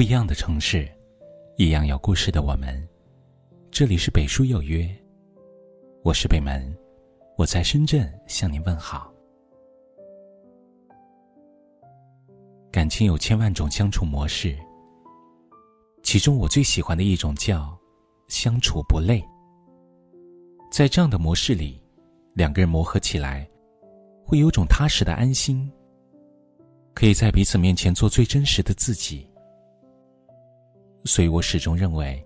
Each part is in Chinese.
不一样的城市，一样有故事的我们。这里是北书有约，我是北门，我在深圳向您问好。感情有千万种相处模式，其中我最喜欢的一种叫相处不累。在这样的模式里，两个人磨合起来，会有种踏实的安心，可以在彼此面前做最真实的自己。所以我始终认为，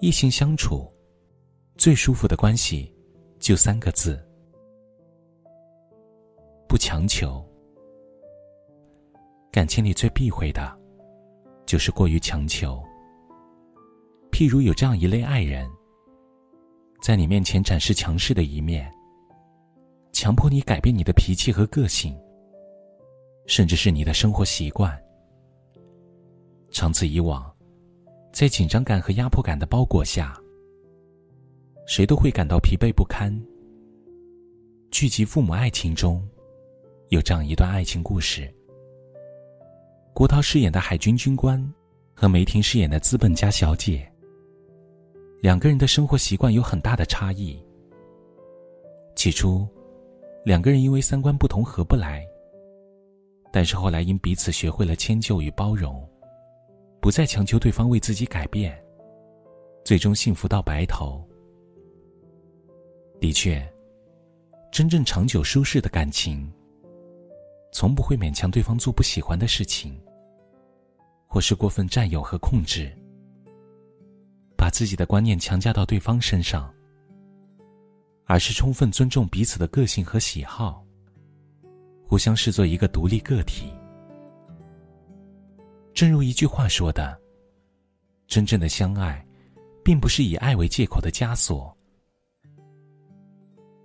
异性相处最舒服的关系就三个字：不强求。感情里最避讳的，就是过于强求。譬如有这样一类爱人，在你面前展示强势的一面，强迫你改变你的脾气和个性，甚至是你的生活习惯。长此以往。在紧张感和压迫感的包裹下，谁都会感到疲惫不堪。剧集《父母爱情》中，有这样一段爱情故事：郭涛饰演的海军军官和梅婷饰演的资本家小姐，两个人的生活习惯有很大的差异。起初，两个人因为三观不同合不来，但是后来因彼此学会了迁就与包容。不再强求对方为自己改变，最终幸福到白头。的确，真正长久舒适的感情，从不会勉强对方做不喜欢的事情，或是过分占有和控制，把自己的观念强加到对方身上，而是充分尊重彼此的个性和喜好，互相视作一个独立个体。正如一句话说的：“真正的相爱，并不是以爱为借口的枷锁。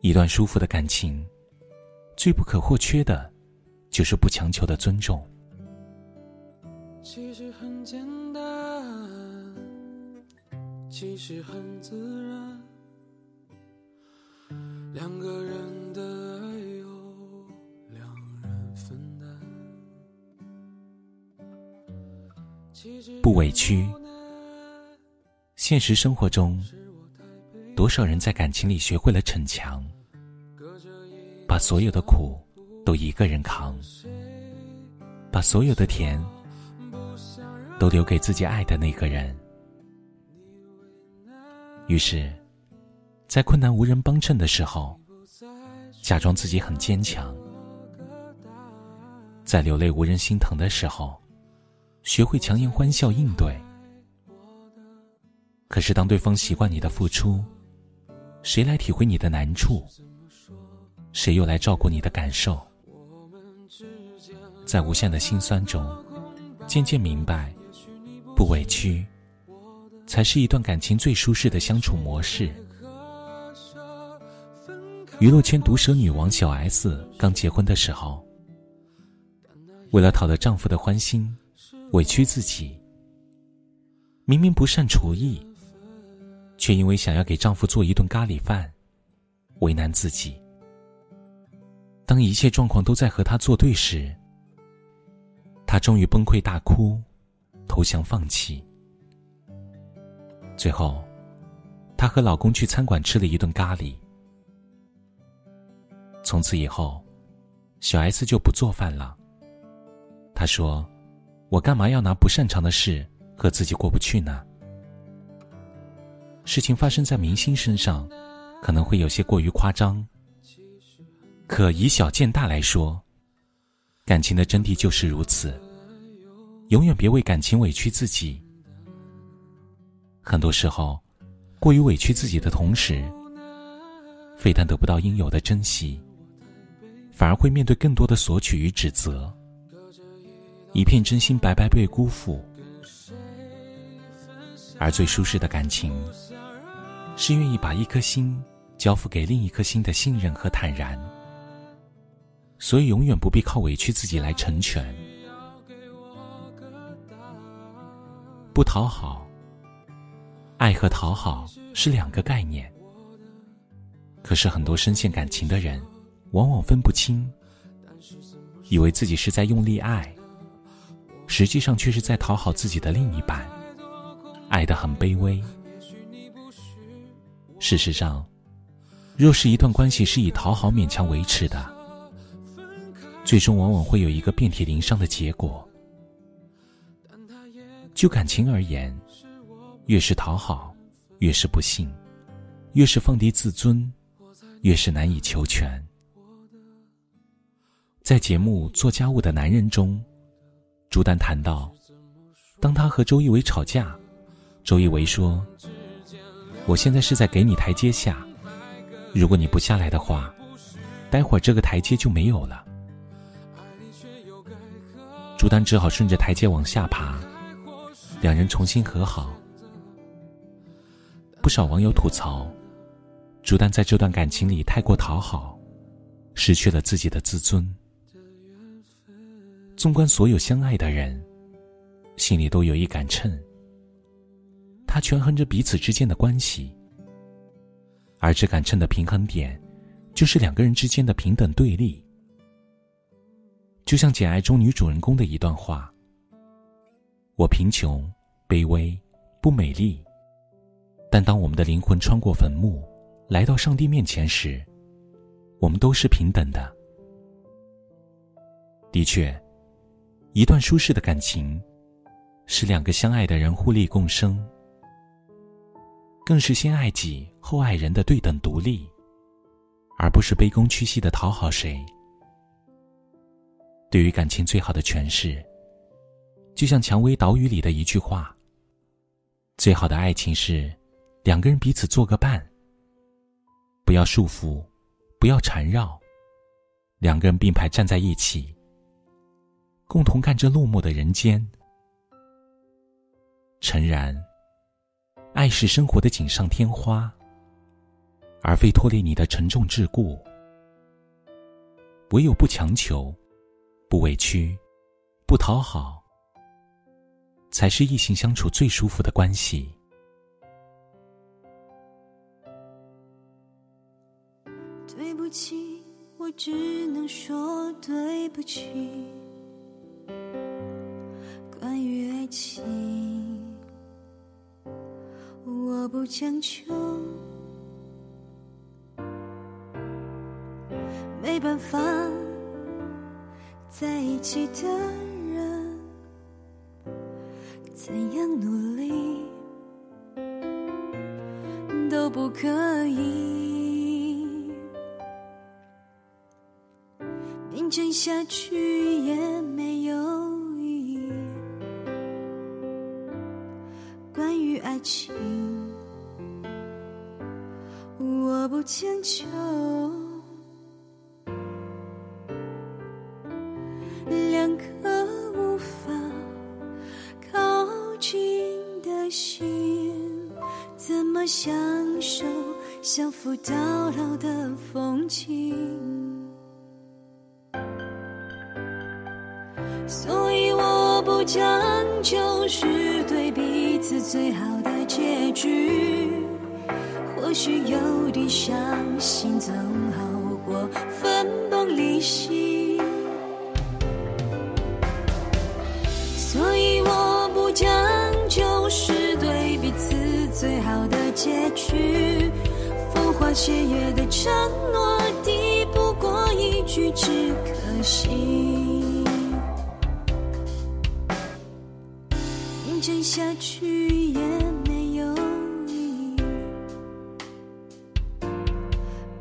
一段舒服的感情，最不可或缺的，就是不强求的尊重。”其实很简单，其实很自然，两个人不委屈。现实生活中，多少人在感情里学会了逞强，把所有的苦都一个人扛，把所有的甜都留给自己爱的那个人。于是，在困难无人帮衬的时候，假装自己很坚强；在流泪无人心疼的时候，学会强颜欢笑应对，可是当对方习惯你的付出，谁来体会你的难处？谁又来照顾你的感受？在无限的心酸中，渐渐明白，不委屈，才是一段感情最舒适的相处模式。娱乐圈毒舌女王小 S 刚结婚的时候，为了讨得丈夫的欢心。委屈自己，明明不善厨艺，却因为想要给丈夫做一顿咖喱饭，为难自己。当一切状况都在和她作对时，她终于崩溃大哭，投降放弃。最后，她和老公去餐馆吃了一顿咖喱。从此以后，小 S 就不做饭了。她说。我干嘛要拿不擅长的事和自己过不去呢？事情发生在明星身上，可能会有些过于夸张。可以小见大来说，感情的真谛就是如此。永远别为感情委屈自己。很多时候，过于委屈自己的同时，非但得不到应有的珍惜，反而会面对更多的索取与指责。一片真心白白被辜负，而最舒适的感情，是愿意把一颗心交付给另一颗心的信任和坦然。所以，永远不必靠委屈自己来成全。不讨好，爱和讨好是两个概念。可是，很多深陷感情的人，往往分不清，以为自己是在用力爱。实际上却是在讨好自己的另一半，爱得很卑微。事实上，若是一段关系是以讨好勉强维持的，最终往往会有一个遍体鳞伤的结果。就感情而言，越是讨好，越是不幸；越是放低自尊，越是难以求全。在节目《做家务的男人》中，朱丹谈到，当他和周一围吵架，周一围说：“我现在是在给你台阶下。”如果你不下来的话，待会儿这个台阶就没有了。朱丹只好顺着台阶往下爬，两人重新和好。不少网友吐槽，朱丹在这段感情里太过讨好，失去了自己的自尊。纵观所有相爱的人，心里都有一杆秤，它权衡着彼此之间的关系。而这杆秤的平衡点，就是两个人之间的平等对立。就像《简爱》中女主人公的一段话：“我贫穷、卑微、不美丽，但当我们的灵魂穿过坟墓，来到上帝面前时，我们都是平等的。”的确，一段舒适的感情，是两个相爱的人互利共生。更是先爱己后爱人的对等独立，而不是卑躬屈膝的讨好谁。对于感情最好的诠释，就像《蔷薇岛屿》里的一句话：“最好的爱情是两个人彼此做个伴，不要束缚，不要缠绕，两个人并排站在一起，共同看着落寞的人间。”诚然。爱是生活的锦上添花，而非拖累你的沉重桎梏。唯有不强求、不委屈、不讨好，才是异性相处最舒服的关系。对不起，我只能说对不起。关于爱情。我不强求，没办法在一起的人，怎样努力都不可以，勉强下去也没有。情，我不强求。两颗无法靠近的心，怎么享受相扶到老的风景？所以我不将就是对此最好的。结局或许有点伤心，总好过分崩离析。所以我不将就是对彼此最好的结局。风花雪月的承诺，抵不过一句只可惜。下去也没有意义。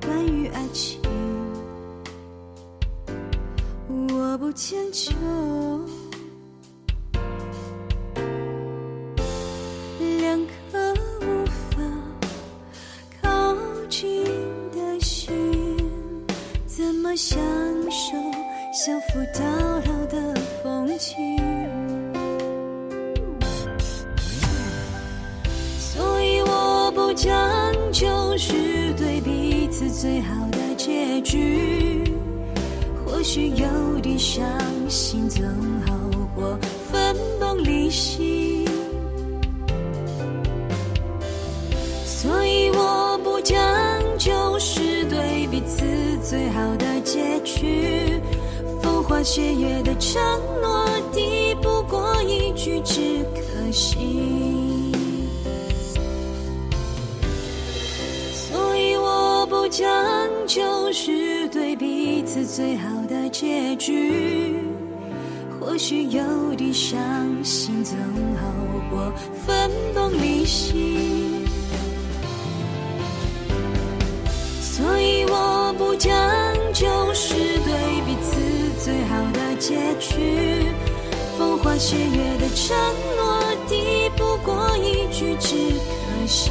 关于爱情我不强求最好的结局。或许有点伤心，总好过分崩离析。所以我不将就是对彼此最好的结局。风花雪月的承诺，抵不。过一句只可惜。将就是对彼此最好的结局。或许有点伤心，总好过分崩离析。所以我不将就是对彼此最好的结局。风花雪月的承诺，抵不过一句只可惜。